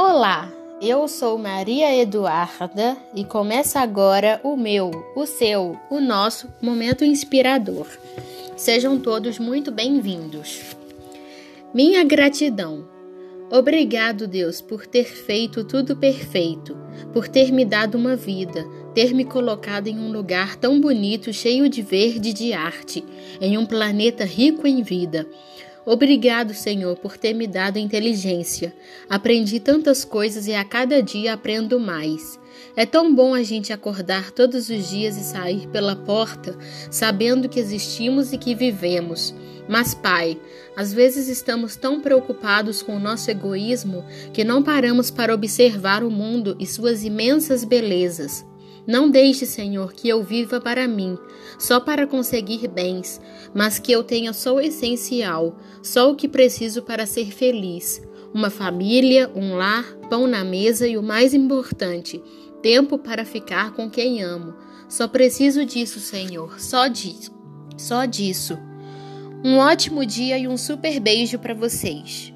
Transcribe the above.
Olá, eu sou Maria Eduarda e começa agora o meu, o seu, o nosso momento inspirador. Sejam todos muito bem-vindos. Minha gratidão. Obrigado, Deus, por ter feito tudo perfeito, por ter me dado uma vida, ter me colocado em um lugar tão bonito, cheio de verde e de arte, em um planeta rico em vida. Obrigado, Senhor, por ter me dado inteligência. Aprendi tantas coisas e a cada dia aprendo mais. É tão bom a gente acordar todos os dias e sair pela porta sabendo que existimos e que vivemos. Mas, Pai, às vezes estamos tão preocupados com o nosso egoísmo que não paramos para observar o mundo e suas imensas belezas. Não deixe, Senhor, que eu viva para mim, só para conseguir bens, mas que eu tenha só o essencial, só o que preciso para ser feliz. Uma família, um lar, pão na mesa e o mais importante, tempo para ficar com quem amo. Só preciso disso, Senhor, só disso. Só disso. Um ótimo dia e um super beijo para vocês.